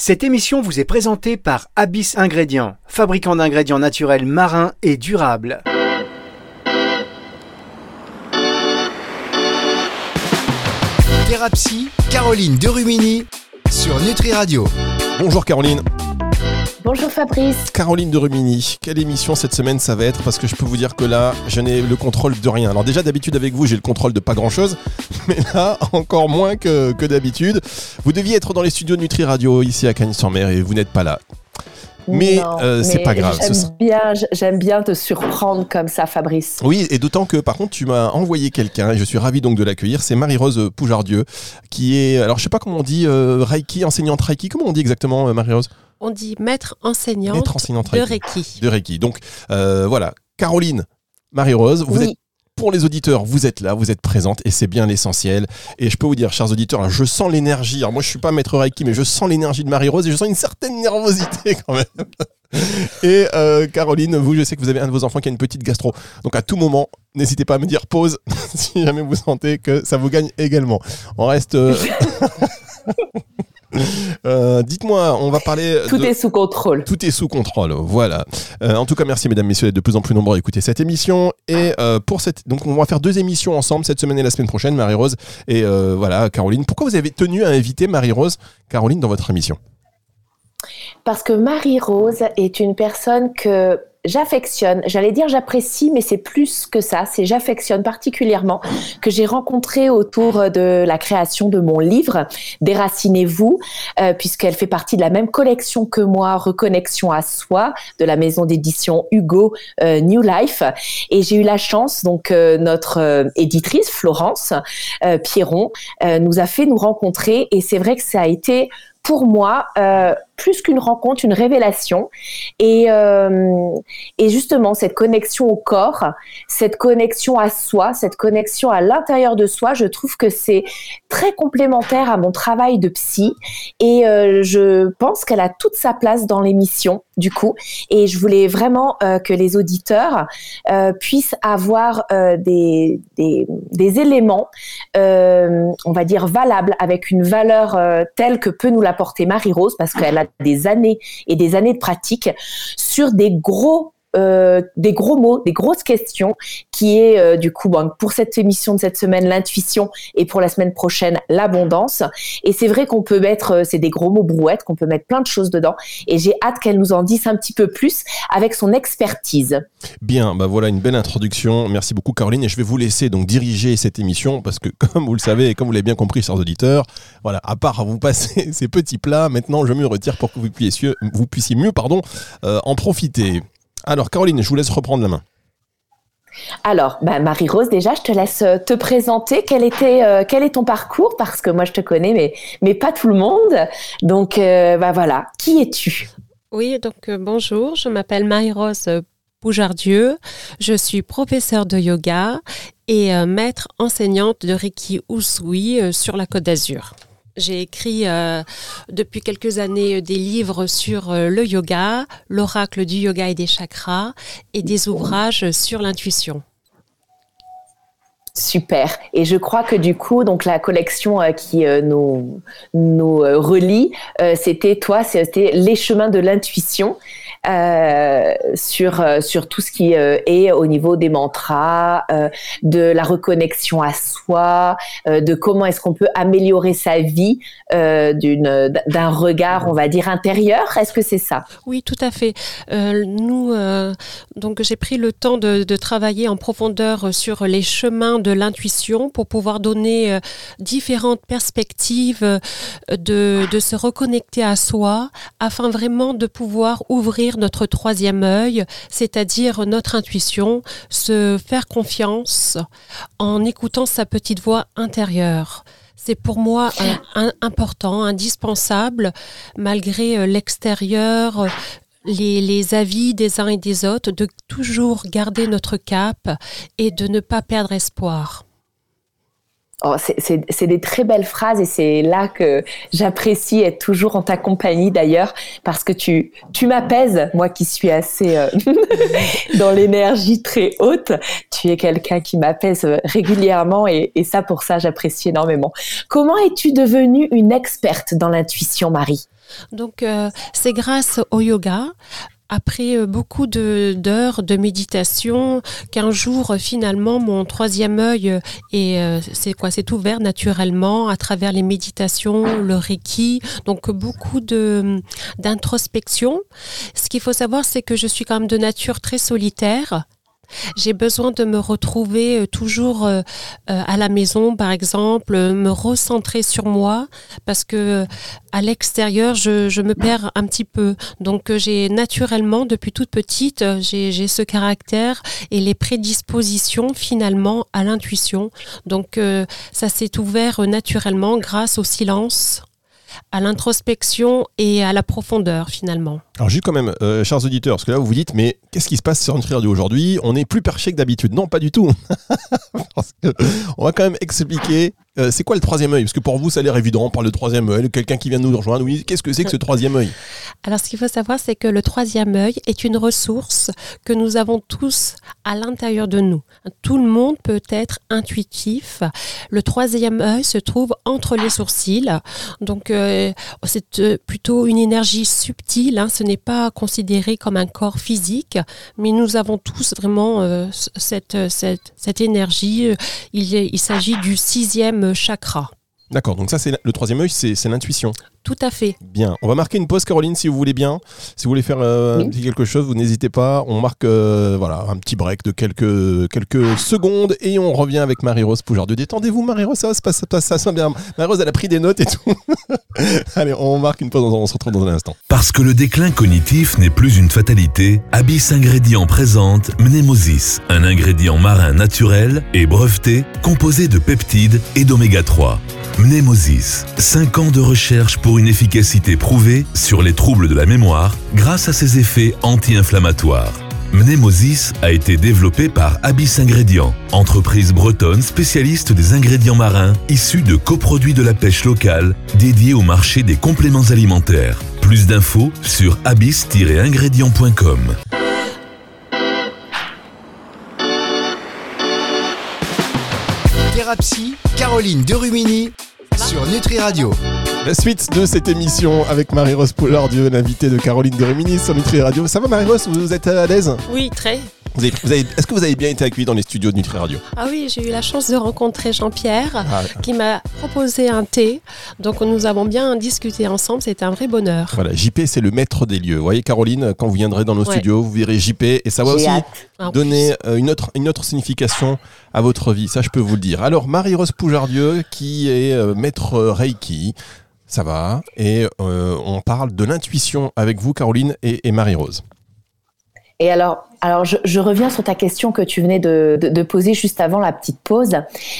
Cette émission vous est présentée par Abyss Ingrédients, fabricant d'ingrédients naturels marins et durables. Thérapie, Caroline Derumini sur Nutri Radio. Bonjour Caroline. Bonjour Fabrice. Caroline de Rumini, quelle émission cette semaine ça va être Parce que je peux vous dire que là, je n'ai le contrôle de rien. Alors déjà d'habitude avec vous, j'ai le contrôle de pas grand-chose, mais là, encore moins que, que d'habitude. Vous deviez être dans les studios Nutri Radio ici à Cagnes-sur-Mer et vous n'êtes pas là. Mais, euh, c'est pas grave. J'aime bien, j'aime bien te surprendre comme ça, Fabrice. Oui, et d'autant que par contre, tu m'as envoyé quelqu'un et je suis ravi donc de l'accueillir. C'est Marie-Rose Poujardieu, qui est, alors je sais pas comment on dit, euh, Reiki, enseignante Reiki. Comment on dit exactement, euh, Marie-Rose? On dit maître enseignante, de Reiki. De Reiki. Donc voilà, Caroline, Marie-Rose, vous êtes pour les auditeurs, vous êtes là, vous êtes présente et c'est bien l'essentiel. Et je peux vous dire, chers auditeurs, je sens l'énergie. Alors moi, je suis pas maître Reiki, mais je sens l'énergie de Marie-Rose et je sens une certaine nervosité quand même. Et euh, Caroline, vous, je sais que vous avez un de vos enfants qui a une petite gastro. Donc à tout moment, n'hésitez pas à me dire pause si jamais vous sentez que ça vous gagne également. On reste. Euh, Euh, dites-moi, on va parler. Tout est sous contrôle. Tout est sous contrôle, voilà. Euh, en tout cas, merci mesdames, messieurs d'être de plus en plus nombreux à écouter cette émission. Et euh, pour cette, donc on va faire deux émissions ensemble cette semaine et la semaine prochaine, Marie-Rose et voilà, Caroline. Pourquoi vous avez tenu à inviter Marie-Rose, Caroline, dans votre émission? Parce que Marie-Rose est une personne que j'affectionne, j'allais dire j'apprécie, mais c'est plus que ça, c'est j'affectionne particulièrement, que j'ai rencontré autour de la création de mon livre, Déracinez-vous, euh, puisqu'elle fait partie de la même collection que moi, Reconnexion à soi, de la maison d'édition Hugo euh, New Life. Et j'ai eu la chance, donc euh, notre éditrice, Florence Pierron, nous a fait nous rencontrer, et c'est vrai que ça a été pour moi plus qu'une rencontre, une révélation. Et, euh, et justement, cette connexion au corps, cette connexion à soi, cette connexion à l'intérieur de soi, je trouve que c'est très complémentaire à mon travail de psy. Et euh, je pense qu'elle a toute sa place dans l'émission, du coup. Et je voulais vraiment euh, que les auditeurs puissent avoir des, des, éléments, on va dire, valables, avec une valeur telle que peut nous l'apporter Marie-Rose, parce qu'elle a des années et des années de pratique sur des gros euh, des gros mots, des grosses questions, qui est euh, du coup pour cette émission de cette semaine l'intuition et pour la semaine prochaine l'abondance. Et c'est vrai qu'on peut mettre, euh, c'est des gros mots brouettes, qu'on peut mettre plein de choses dedans. Et j'ai hâte qu'elle nous en dise un petit peu plus avec son expertise. Bien, bah voilà une belle introduction. Merci beaucoup Caroline. Et je vais vous laisser donc diriger cette émission parce que comme vous le savez et comme vous l'avez bien compris, chers auditeurs, voilà, à part vous passer ces petits plats, maintenant je me retire pour que vous puissiez, vous puissiez mieux pardon, en profiter. Alors, Caroline, je vous laisse reprendre la main. Alors, bah, Marie-Rose, déjà, je te laisse euh, te présenter. Quel, était, euh, quel est ton parcours? Parce que moi, je te connais, mais, mais pas tout le monde. Donc, euh, bah, voilà, qui es-tu? Oui, donc bonjour, je m'appelle Marie-Rose Boujardieu. Je suis professeure de yoga et maître enseignante de Reiki Usui sur la Côte d'Azur. J'ai écrit euh, depuis quelques années euh, des livres sur euh, le yoga, l'oracle du yoga et des chakras, et des ouvrages sur l'intuition. Super. Et je crois que du coup, donc la collection qui nous, nous relie, c'était toi, c'était les chemins de l'intuition. Euh, sur, euh, sur tout ce qui euh, est au niveau des mantras, de la reconnexion à soi, de comment est-ce qu'on peut améliorer sa vie d'une d'un regard, on va dire, intérieur. Est-ce que c'est ça? Oui, tout à fait. nous, donc j'ai pris le temps de, de, travailler en profondeur sur les chemins de l'intuition pour pouvoir donner différentes perspectives de, de se reconnecter à soi afin vraiment de pouvoir ouvrir notre troisième œil, c'est-à-dire notre intuition, se faire confiance en écoutant sa petite voix intérieure. C'est pour moi important, indispensable, malgré euh, l'extérieur, les, les, avis des uns et des autres, de toujours garder notre cap et de ne pas perdre espoir. Oh, c'est des très belles phrases et c'est là que j'apprécie être toujours en ta compagnie d'ailleurs parce que tu, tu m'apaises, moi qui suis assez euh, dans l'énergie très haute. Tu es quelqu'un qui m'apaise régulièrement et, ça pour ça j'apprécie énormément. Comment es-tu devenue une experte dans l'intuition, Marie? Donc, euh, c'est grâce au yoga, après euh, beaucoup d'heures de, méditation, qu'un jour euh, finalement mon troisième œil est c'est quoi c'est ouvert naturellement à travers les méditations, le reiki, donc beaucoup d'introspection. Ce qu'il faut savoir c'est que je suis quand même de nature très solitaire j'ai besoin de me retrouver euh, toujours euh, euh, à la maison, par exemple, me recentrer sur moi, parce que à l'extérieur, je, je, me perds un petit peu. Donc, j'ai naturellement, depuis toute petite, j'ai ce caractère et les prédispositions finalement à l'intuition. Donc, ça s'est ouvert naturellement grâce au silence à l'introspection et à la profondeur finalement. Alors juste quand même, euh, chers auditeurs, parce que là vous vous dites, mais qu'est-ce qui se passe sur Nutri Radio aujourd'hui? On est plus perché que d'habitude. Non, pas du tout. on va quand même expliquer euh, c'est quoi le troisième œil? Parce que pour vous, ça a l'air évident, on parle de troisième œil, quelqu'un qui vient nous rejoindre, oui, qu'est-ce que c'est que ce troisième œil? Alors, ce qu'il faut savoir, c'est que le troisième œil est une ressource que nous avons tous à l'intérieur de nous. Tout le monde peut être intuitif. Le troisième œil se trouve entre les sourcils. Donc, euh, c'est euh, plutôt une énergie subtile. Hein. Ce n'est pas considéré comme un corps physique, mais nous avons tous vraiment cette, cette, énergie. Il, il s'agit du sixième chakra. D'accord, donc ça c'est le troisième œil, c'est l'intuition. Tout à fait. Bien, on va marquer une pause Caroline si vous voulez bien. Si vous voulez faire euh, quelque chose, vous n'hésitez pas. On marque euh, voilà, un petit break de quelques, quelques secondes et on revient avec Marie-Rose Poujardieu. Détendez-vous Marie-Rose, ça se passe, ça, ça, bien. Marie-Rose elle a pris des notes et tout. Allez, on marque une pause, on se retrouve dans un instant. Parce que le déclin cognitif n'est plus une fatalité, Abyss Ingrédients présente Mnemosis, un ingrédient marin naturel et breveté composé de peptides et d'oméga 3. Mnemosis, 5 ans de recherche pour une efficacité prouvée sur les troubles de la mémoire grâce à ses effets anti-inflammatoires. Mnemosis a été développé par Abyss Ingrédients, entreprise bretonne spécialiste des ingrédients marins issus de coproduits de la pêche locale dédiés au marché des compléments alimentaires. Plus d'infos sur abyss-ingrédients.com. Thérapie, Caroline Derumini sur Nutri Radio. La suite de cette émission avec Marie-Rose Dieu l'invité de Caroline de Réminis sur Nutri Radio. Ça va Marie-Rose Vous êtes à l'aise? Oui, très. Est-ce que vous avez bien été accueilli dans les studios de Nutri Radio? Ah oui, j'ai eu la chance de rencontrer Jean-Pierre ah. qui m'a proposé un thé. Donc nous avons bien discuté ensemble, c'était un vrai bonheur. Voilà, JP c'est le maître des lieux. Vous voyez Caroline, quand vous viendrez dans nos studios, vous verrez JP et ça va aussi donner euh, une autre, une autre signification à votre vie, ça je peux vous le dire. Alors Marie-Rose Poujardieu qui est euh, maître Reiki, ça va, et euh, on parle de l'intuition avec vous Caroline et Marie-Rose. Et alors, alors je, reviens sur ta question que tu venais de, poser juste avant la petite pause.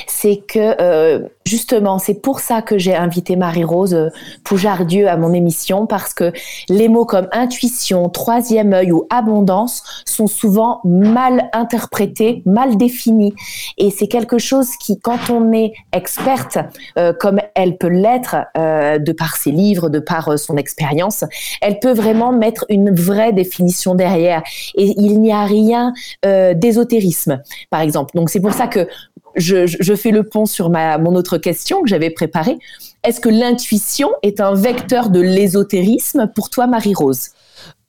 C'est que euh, justement, c'est pour ça que j'ai invité Marie-Rose euh, Poujardieu à mon émission parce que les mots comme intuition, troisième œil ou abondance sont souvent mal interprétés, mal définis. Et c'est quelque chose qui, quand on est experte, euh, comme elle peut l'être de par ses livres, de par son expérience, elle peut vraiment mettre une vraie définition derrière et il n'y a rien euh, d'ésotérisme, par exemple. Donc c'est pour ça que je, fais le pont sur mon autre question que j'avais préparée. Est-ce que l'intuition est un vecteur de l'ésotérisme pour toi, Marie-Rose?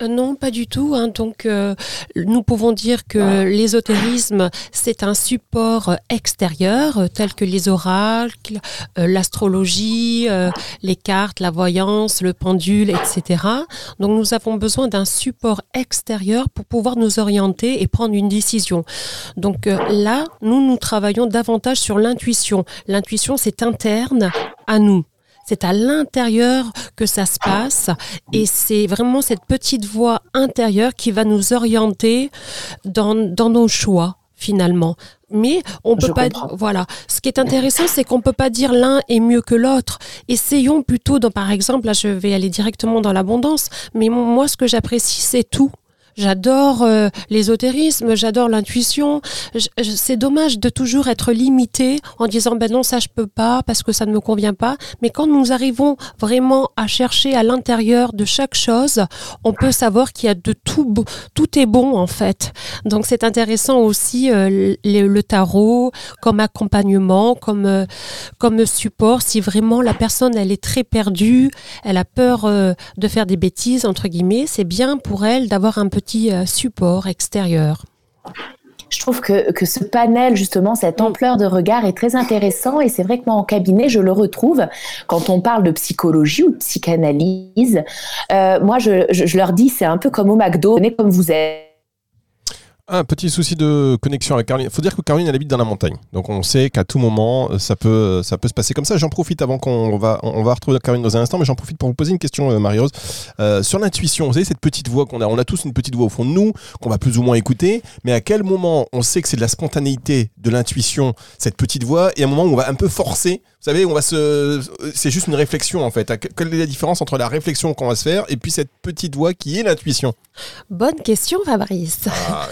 Non, pas du tout. Hein. Donc, euh, nous pouvons dire que l'ésotérisme, c'est un support extérieur, euh, tel que les oracles, l'astrologie, les cartes, la voyance, le pendule, etc. Donc, nous avons besoin d'un support extérieur pour pouvoir nous orienter et prendre une décision. Donc, là, nous, nous travaillons davantage sur l'intuition. L'intuition, c'est interne à nous. C'est à l'intérieur que ça se passe et c'est vraiment cette petite voix intérieure qui va nous orienter dans, nos choix finalement. Mais on peut pas. Voilà. Ce qui est intéressant, c'est qu'on peut pas dire l'un est mieux que l'autre. Essayons plutôt, dans, par exemple, là, je vais aller directement dans l'abondance. Mais moi, ce que j'apprécie, c'est tout J'adore euh, l'ésotérisme, j'adore l'intuition. C'est dommage de toujours être limité en disant ben non ça je peux pas parce que ça ne me convient pas. Mais quand nous arrivons vraiment à chercher à l'intérieur de chaque chose, on peut savoir qu'il y a de tout, tout est bon en fait. Donc c'est intéressant aussi euh, le, tarot comme accompagnement, comme euh, comme support. Si vraiment la personne elle est très perdue, elle a peur de faire des bêtises entre guillemets, c'est bien pour elle d'avoir un euh, support extérieur je trouve que, que, ce panel, justement, cette ampleur de regard est très intéressant. Et c'est vrai que moi, en cabinet, je le retrouve quand on parle de psychologie ou de psychanalyse. Euh, moi, je, je, leur dis, c'est un peu comme au McDo, venez comme vous êtes un petit souci de connexion avec Caroline. Il faut dire que Caroline elle habite dans la montagne. Donc on sait qu'à tout moment, ça peut, ça peut se passer comme ça. J'en profite avant qu'on va, on va retrouver Caroline dans un instant, mais j'en profite pour vous poser une question, euh, Marie-Rose. Euh, sur l'intuition, vous savez, cette petite voix qu'on a, on a tous une petite voix au fond de nous, qu'on va plus ou moins écouter, mais à quel moment on sait que c'est de la spontanéité, de l'intuition, cette petite voix, et à un moment où on va un peu forcer savez, on va se, c'est juste une réflexion en fait. Quelle est la différence entre la réflexion qu'on va se faire et puis cette petite voix qui est l'intuition? Bonne question, Fabrice. Ah,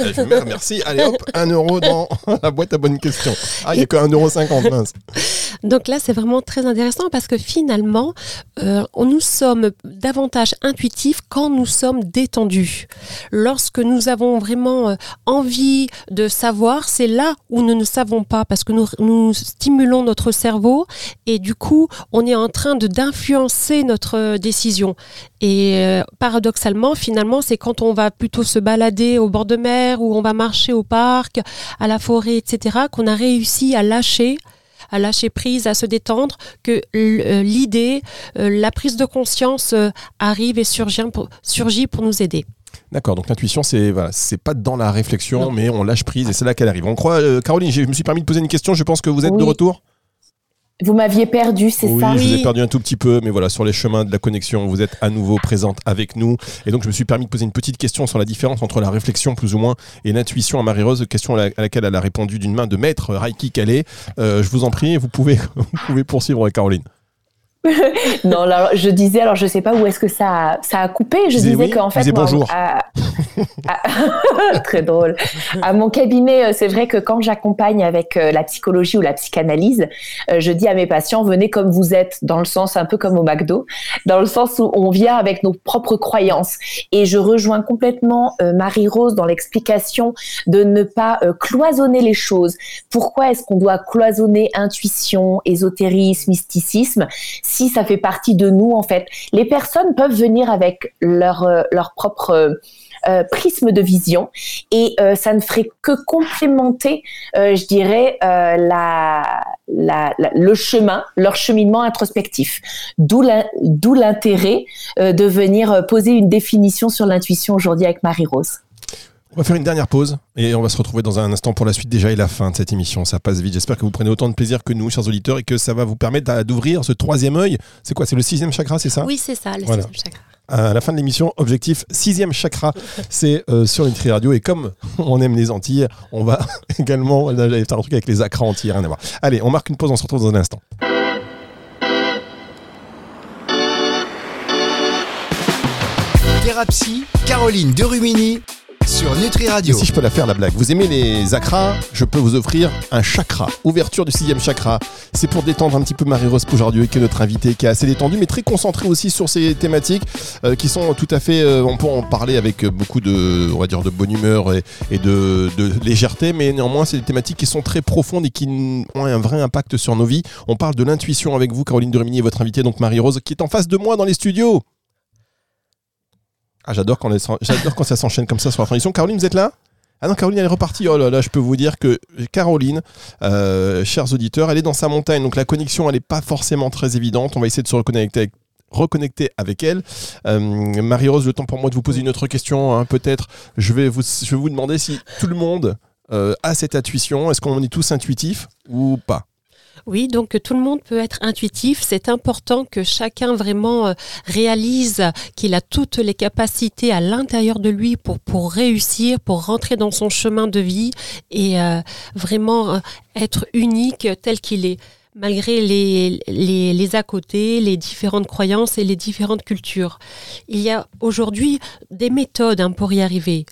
merci. Allez hop, un euro dans la boîte à bonnes questions. Ah, il n'y a que 1,50€, mince. Donc là, c'est vraiment très intéressant parce que finalement, euh, nous sommes davantage intuitifs quand nous sommes détendus. Lorsque nous avons vraiment euh, envie de savoir, c'est là où nous ne savons pas parce que nous, nous stimulons notre cerveau et du coup, on est en train de d'influencer notre euh, décision. Et euh, paradoxalement, finalement, c'est quand on va plutôt se balader au bord de mer ou on va marcher au parc, à la forêt, etc., qu'on a réussi à lâcher à lâcher prise, à se détendre, que euh, l'idée, la prise de conscience arrive et surgit pour, nous aider. D'accord, donc l'intuition, c'est voilà, c'est pas dans la réflexion, mais on lâche prise et c'est là qu'elle arrive. On croit, Caroline, je me suis permis de poser une question, je pense que vous êtes de retour vous m'aviez perdu, c'est ça Oui, je vous ai perdu un tout petit peu, mais voilà, sur les chemins de la connexion, vous êtes à nouveau présente avec nous. Et donc, je me suis permis de poser une petite question sur la différence entre la réflexion, plus ou moins, et l'intuition à Marie-Rose, question à, laquelle elle a répondu d'une main de maître Reiki Calais. Euh, je vous en prie, vous pouvez, vous pouvez poursuivre, Caroline. non, alors, je disais, alors je sais pas où est-ce que ça a, ça a coupé. Je disais qu'en fait, bonjour. très drôle. À mon cabinet, euh, c'est vrai que quand j'accompagne avec euh, la psychologie ou la psychanalyse, euh, je dis à mes patients venez comme vous êtes, dans le sens un peu comme au McDo, dans le sens où on vient avec nos propres croyances. Et je rejoins complètement Marie-Rose dans l'explication de ne pas cloisonner les choses. Pourquoi est-ce qu'on doit cloisonner intuition, ésotérisme, mysticisme si ça fait partie de nous en fait? Les personnes peuvent venir avec leur propre prisme de vision et ça ne ferait que complémenter, je dirais, la, le chemin, leur cheminement introspectif. D'où l'intérêt de venir poser une définition sur l'intuition aujourd'hui avec Marie-Rose. On va faire une dernière pause et on va se retrouver dans un instant pour la suite déjà et la fin de cette émission. Ça passe vite. J'espère que vous prenez autant de plaisir que nous, chers auditeurs, et que ça va vous permettre d'ouvrir ce troisième œil. C'est quoi? C'est le sixième chakra, c'est ça? Oui, c'est ça, le sixième chakra. À la fin de l'émission, objectif sixième chakra, c'est euh, sur Nutri Radio. Et comme on aime les Antilles, on va également j'allais faire un truc avec les acras Antilles, rien à voir. Allez, on marque une pause, on se retrouve dans un instant. Thérapie, Caroline Derumini sur Nutri Radio. si je peux la faire la blague, vous aimez les acras Je peux vous offrir un chakra, ouverture du sixième chakra. C'est pour détendre un petit peu Marie-Rose aujourd'hui, qui est notre invitée, qui est assez détendue, mais très concentrée aussi sur ces thématiques euh, qui sont tout à fait. Euh, on peut en parler avec beaucoup de, on va dire, de bonne humeur et, de, légèreté, mais néanmoins, c'est des thématiques qui sont très profondes et qui ont un vrai impact sur nos vies. On parle de l'intuition avec vous, Caroline de Rumini, votre invitée, donc Marie-Rose, qui est en face de moi dans les studios. Ah, j'adore quand, ça s'enchaîne comme ça sur la transition. Caroline, vous êtes là? Ah non, Caroline, elle est repartie. Oh là là, je peux vous dire que Caroline, euh, chers auditeurs, elle est dans sa montagne. Donc la connexion, elle n'est pas forcément très évidente. On va essayer de se reconnecter avec, reconnecter avec elle. Euh, Marie-Rose, le temps pour moi de vous poser une autre question. Hein, peut-être, je vais, vous, je vais vous demander si tout le monde euh, a cette intuition. Est-ce qu'on est tous intuitifs ou pas? Oui, donc tout le monde peut être intuitif. C'est important que chacun vraiment euh, réalise qu'il a toutes les capacités à l'intérieur de lui pour, réussir, pour rentrer dans son chemin de vie et euh, vraiment euh, être unique tel qu'il est. malgré les, les, à côté, les différentes croyances et les différentes cultures. Il y a aujourd'hui des méthodes hein, pour y arriver.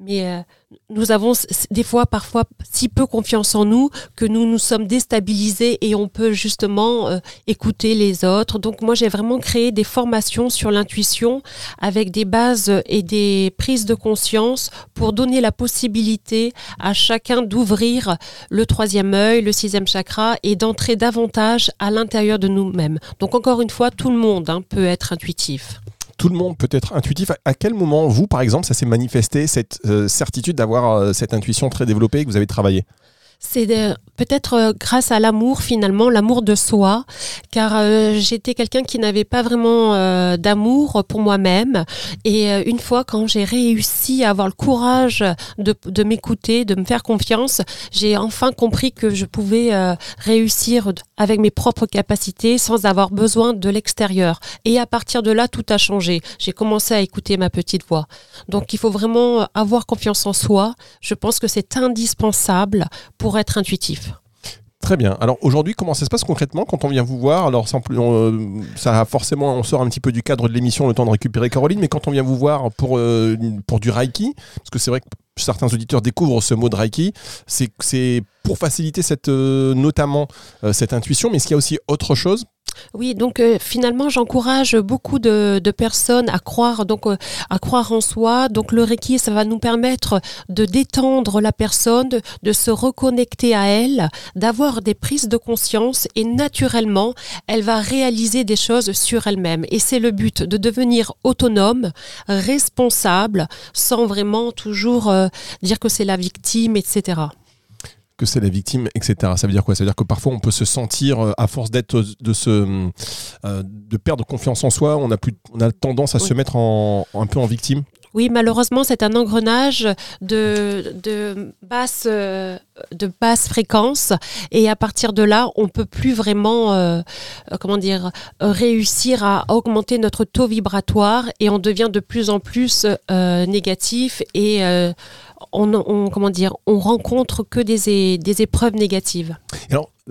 Mais nous avons des fois, parfois, si peu confiance en nous que nous nous sommes déstabilisés et on peut justement euh, écouter les autres. Donc moi, j'ai vraiment créé des formations sur l'intuition avec des bases et des prises de conscience pour donner la possibilité à chacun d'ouvrir le troisième œil, le sixième chakra et d'entrer davantage à l'intérieur de nous-mêmes. Donc encore une fois, tout le monde hein, peut être intuitif tout le monde peut être intuitif. À quel moment, vous, par exemple, ça s'est manifesté, cette euh, certitude d'avoir euh, cette intuition très développée que vous avez travaillé c'est peut-être euh, grâce à l'amour finalement, l'amour de soi, car euh, j'étais quelqu'un qui n'avait pas vraiment euh, d'amour pour moi-même. Et une fois quand j'ai réussi à avoir le courage de, de m'écouter, de me faire confiance, j'ai enfin compris que je pouvais réussir avec mes propres capacités sans avoir besoin de l'extérieur. Et à partir de là, tout a changé. J'ai commencé à écouter ma petite voix. Donc il faut vraiment avoir confiance en soi. Je pense que c'est indispensable pour être intuitif. Très bien. Alors aujourd'hui, comment ça se passe concrètement quand on vient vous voir? Alors plus, euh, ça forcément, on sort un petit peu du cadre de l'émission, le temps de récupérer Caroline, mais quand on vient vous voir pour, euh, pour du Reiki, parce que c'est vrai que certains auditeurs découvrent ce mot de Reiki, c'est pour faciliter cette, euh, notamment cette intuition, mais est-ce qu'il y a aussi autre chose? Oui, donc euh, finalement, j'encourage beaucoup de, personnes à croire, donc euh, à croire en soi. Donc le Reiki, ça va nous permettre de détendre la personne, de, se reconnecter à elle, d'avoir des prises de conscience et naturellement, elle va réaliser des choses sur elle-même. Et c'est le but, de devenir autonome, responsable, sans vraiment toujours euh, dire que c'est la victime, etc que c'est la victime, etc. Ça veut dire quoi? Ça veut dire que parfois on peut se sentir, euh, à force d'être, de se, euh, de perdre confiance en soi, on a plus, on a tendance à se mettre en, un peu en victime. Oui, malheureusement, c'est un engrenage de, de, basse, euh, de basse fréquence. Et à partir de là, on peut plus vraiment, comment dire, réussir à augmenter notre taux vibratoire et on devient de plus en plus négatif et on, comment dire, on rencontre que des, épreuves négatives.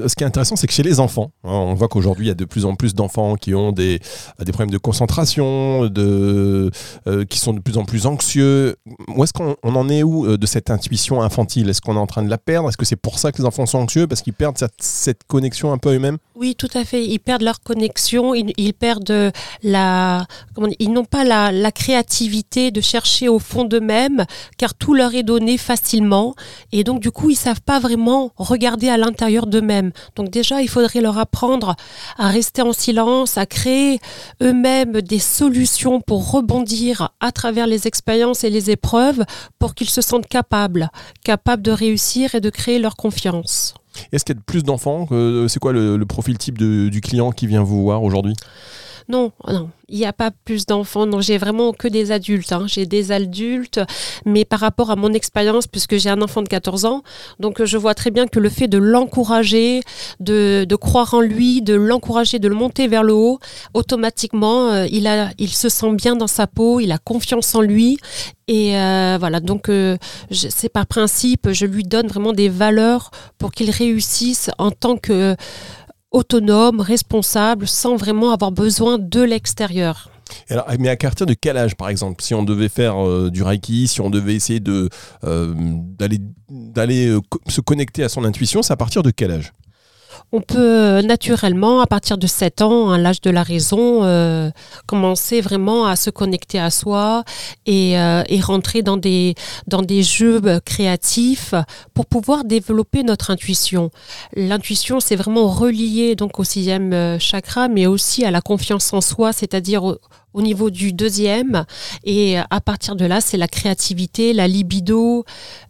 Ce qui est intéressant, c'est que chez les enfants, hein, on voit qu'aujourd'hui, il y a de plus en plus d'enfants qui ont des, des problèmes de concentration, de, euh, qui sont de plus en plus anxieux. Où est-ce qu'on en est où euh, de cette intuition infantile? Est-ce qu'on est en train de la perdre? Est-ce que c'est pour ça que les enfants sont anxieux? Parce qu'ils perdent cette, connexion un peu eux-mêmes? Oui, tout à fait. Ils perdent leur connexion, ils, perdent la... Comment ils n'ont pas la, la créativité de chercher au fond d'eux-mêmes, car tout leur est donné facilement. Et donc, du coup, ils savent pas vraiment regarder à l'intérieur d'eux-mêmes. Donc déjà, il faudrait leur apprendre à rester en silence, à créer eux-mêmes des solutions pour rebondir à travers les expériences et les épreuves pour qu'ils se sentent capables, capables de réussir et de créer leur confiance. Est-ce qu'il y a plus d'enfants C'est quoi le, profil type du client qui vient vous voir aujourd'hui? Non, non, il n'y a pas plus d'enfants. Non, j'ai vraiment que des adultes. Hein. J'ai des adultes, mais par rapport à mon expérience, puisque j'ai un enfant de 14 ans, donc je vois très bien que le fait de l'encourager, de, croire en lui, de l'encourager, de le monter vers le haut, automatiquement, euh, il, se sent bien dans sa peau, il a confiance en lui. Et euh, voilà, donc euh, c'est par principe, je lui donne vraiment des valeurs pour qu'il réussisse en tant que autonome, responsable, sans vraiment avoir besoin de l'extérieur. Mais à partir de quel âge, par exemple, si on devait faire euh, du Reiki, si on devait essayer de euh, d'aller d'aller euh, se connecter à son intuition, c'est à partir de quel âge? On peut euh, naturellement, à partir de 7 ans, à l'âge de la raison, euh, commencer vraiment à se connecter à soi et, euh, rentrer dans des, jeux créatifs pour pouvoir développer notre intuition. L'intuition, c'est vraiment relié donc au sixième chakra, mais aussi à la confiance en soi, c'est-à-dire niveau du deuxième. Et à partir de là, c'est la créativité, la libido,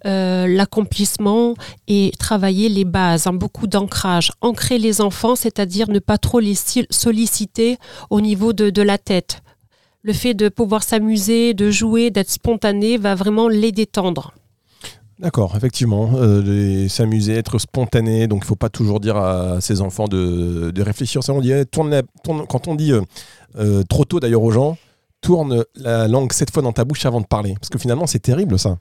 euh, l'accomplissement et travailler les bases, hein, beaucoup d'ancrage. Ancrer les enfants, c'est-à-dire ne pas trop les solliciter au niveau de, de la tête. Le fait de pouvoir s'amuser, de jouer, d'être spontané va vraiment les détendre. D'accord, effectivement, euh, s'amuser, être spontané, donc il ne faut pas toujours dire à ses enfants de, réfléchir. On dit, tourne quand on dit euh, euh, trop tôt d'ailleurs aux gens, tourne la langue sept fois dans ta bouche avant de parler, parce que finalement c'est terrible ça.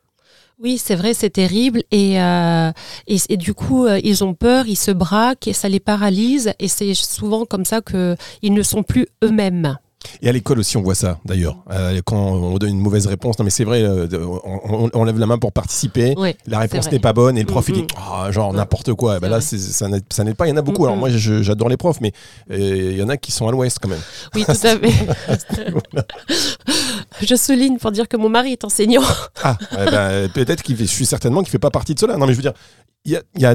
Oui, c'est vrai, c'est terrible. Et, et, du coup, ils ont peur, ils se braquent et ça les paralyse. Et c'est souvent comme ça qu'ils ne sont plus eux-mêmes. Et à l'école aussi, on voit ça d'ailleurs. Euh, quand on donne une mauvaise réponse, non mais c'est vrai, euh, on, lève la main pour participer, Oui, la réponse n'est pas bonne et le prof il dit Ah, genre n'importe quoi. Et ben là, ça n'est pas. Il y en a beaucoup. Alors moi, je- j'adore les profs, mais euh, il y en a qui sont à l'ouest quand même. Oui, tout à fait. Je souligne pour dire que mon mari est enseignant. Ah, eh ben, peut-être qu'il je suis certainement qu'il fait pas partie de cela. Non, mais je veux dire, il y a, y a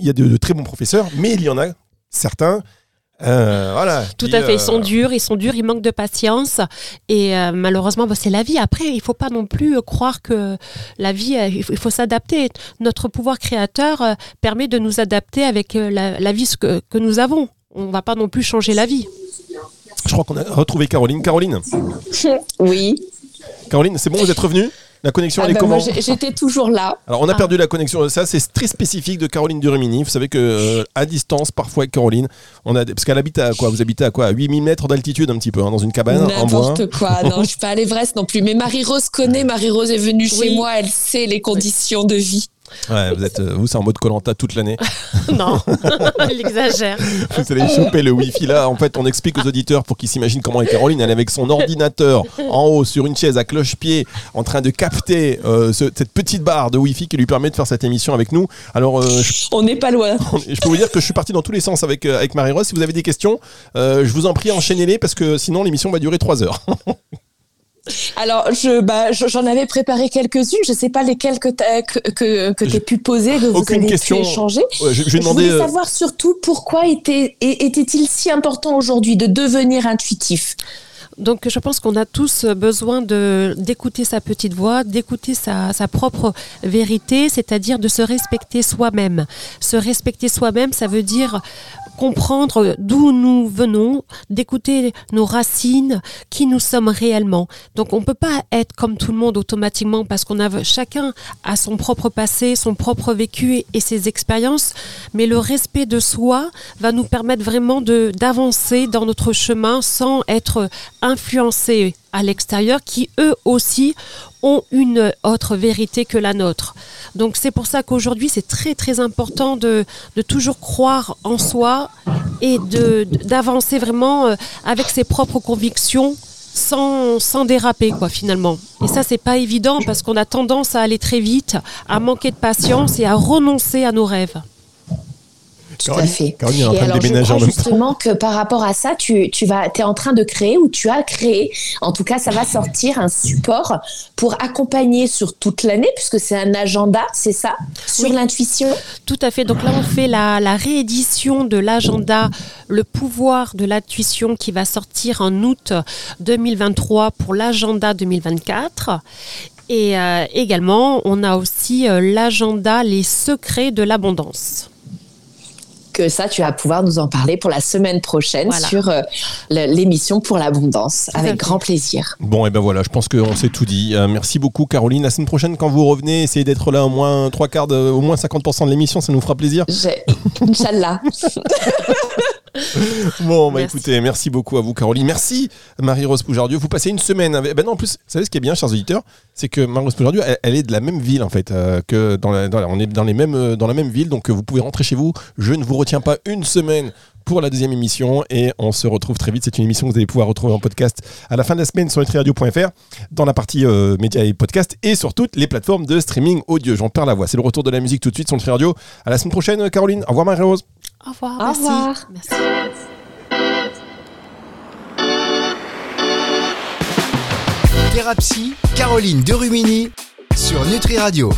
y a de, de très bons professeurs, mais il y en a certains. Euh, voilà. Tout à fait. Ils euh, sont durs, ils sont durs, ils manquent de patience. Et euh, malheureusement, bah, c'est la vie. Après, il faut pas non plus euh, croire que la vie, euh, il faut, s'adapter. Notre pouvoir créateur euh, permet de nous adapter avec euh, la, la vie que, que nous avons. On va pas non plus changer la vie. Je crois qu'on a retrouvé Caroline. Caroline, Oui. Caroline, c'est bon, vous êtes revenue? La connexion, Ah elle est bah, comment j'étais toujours là. Alors on a Ah. perdu la connexion. Ça c'est très spécifique de Caroline Durumini. Vous savez que euh, à distance parfois avec Caroline, on a parce qu'elle habite à quoi? Vous habitez à quoi? À 8000 mètres d'altitude un petit peu hein, dans une cabane en bois. N'importe quoi. Non, je suis pas à l'Everest non plus. Mais Marie-Rose connaît. Marie-Rose est venue chez moi. Elle sait les conditions de vie. Ouais, vous êtes euh, vous c'est en mode Colanta toute l'année. non, il exagère. vous allez choper le wifi là. En fait, on explique aux auditeurs pour qu'ils s'imaginent comment est Caroline. Elle est avec son ordinateur en haut sur une chaise à cloche-pied, en train de capter euh, ce- cette petite barre de wifi qui lui permet de faire cette émission avec nous. Alors euh, je On n'est pas loin. Je peux vous dire que je suis parti dans tous les sens avec, euh, avec Marie-Rose. Si vous avez des questions, euh, je vous en prie, enchaînez-les parce que sinon l'émission va durer 3 heures. Alors, je, bah, je- j'en avais préparé quelques-unes. Je sais pas lesquelles que t'as, que, que, que pu poser, que vous Aucune avez question. pu échanger. Ouais, je, je vais Je demander. voulais euh, savoir surtout pourquoi était, était-il si important aujourd'hui de devenir intuitif? Donc je pense qu'on a tous besoin de d'écouter sa petite voix, d'écouter sa, sa propre vérité, c'est-à-dire de se respecter soi-même. Se respecter soi-même, ça veut dire comprendre d'où nous venons, d'écouter nos racines, qui nous sommes réellement. Donc on peut pas être comme tout le monde automatiquement parce qu'on a chacun a son propre passé, son propre vécu et, ses expériences, mais le respect de soi va nous permettre vraiment d'avancer dans notre chemin sans être influencés à l'extérieur qui eux aussi ont une autre vérité que la nôtre. Donc c'est pour ça qu'aujourd'hui c'est très très important de, toujours croire en soi et d'avancer vraiment euh, avec ses propres convictions sans, sans déraper quoi finalement. Et ça c'est pas évident parce qu'on a tendance à aller très vite, à manquer de patience et à renoncer à nos rêves. Tout à fait. Caroline est en Et de déménager en temps. justement que par rapport à ça, tu, tu vas, es en train de créer ou tu as créé, en tout cas, ça va sortir un support pour accompagner sur toute l'année, puisque c'est un agenda, c'est ça, sur Oui. l'intuition? Tout à fait. Donc là, on fait la, la réédition de l'agenda Le pouvoir de l'intuition qui va sortir en août 2023 pour l'agenda 2024. Et euh, également, on a aussi euh, l'agenda Les secrets de l'abondance. Que ça, tu vas pouvoir nous en parler pour la semaine prochaine Voilà. sur euh, l'émission pour l'abondance, avec grand plaisir. Bon, et ben voilà, je pense qu'on s'est tout dit. Euh, merci beaucoup, Caroline. La semaine prochaine, quand vous revenez, essayez d'être là au moins trois quarts, de- au moins 50% de l'émission, ça nous fera plaisir. J'ai- Inch'Allah. Bon, bah Merci. écoutez, merci beaucoup à vous, Caroline. Merci, Marie-Rose Poujardieu. Vous passez une semaine avec. Ben non, en plus, vous savez ce qui est bien, chers auditeurs, c'est que Marie-Rose Poujardieu, elle, elle est de la même ville, en fait, euh, que dans la, dans la- on est dans, les mêmes, euh, dans la même ville, donc euh, vous pouvez rentrer chez vous. Je ne vous retiens pas une semaine pour la deuxième émission et on se retrouve très vite. C'est une émission que vous allez pouvoir retrouver en podcast à la fin de la semaine sur nutriradio.fr dans la partie euh, médias et podcast et sur toutes les plateformes de streaming audio. J'en perds la voix. C'est le retour de la musique tout de suite sur Nutri Radio. À la semaine prochaine, Caroline. Au revoir, Marie-Rose. Au revoir. Au merci. revoir. Merci. Thérapie, Caroline Derumini sur Nutri Radio.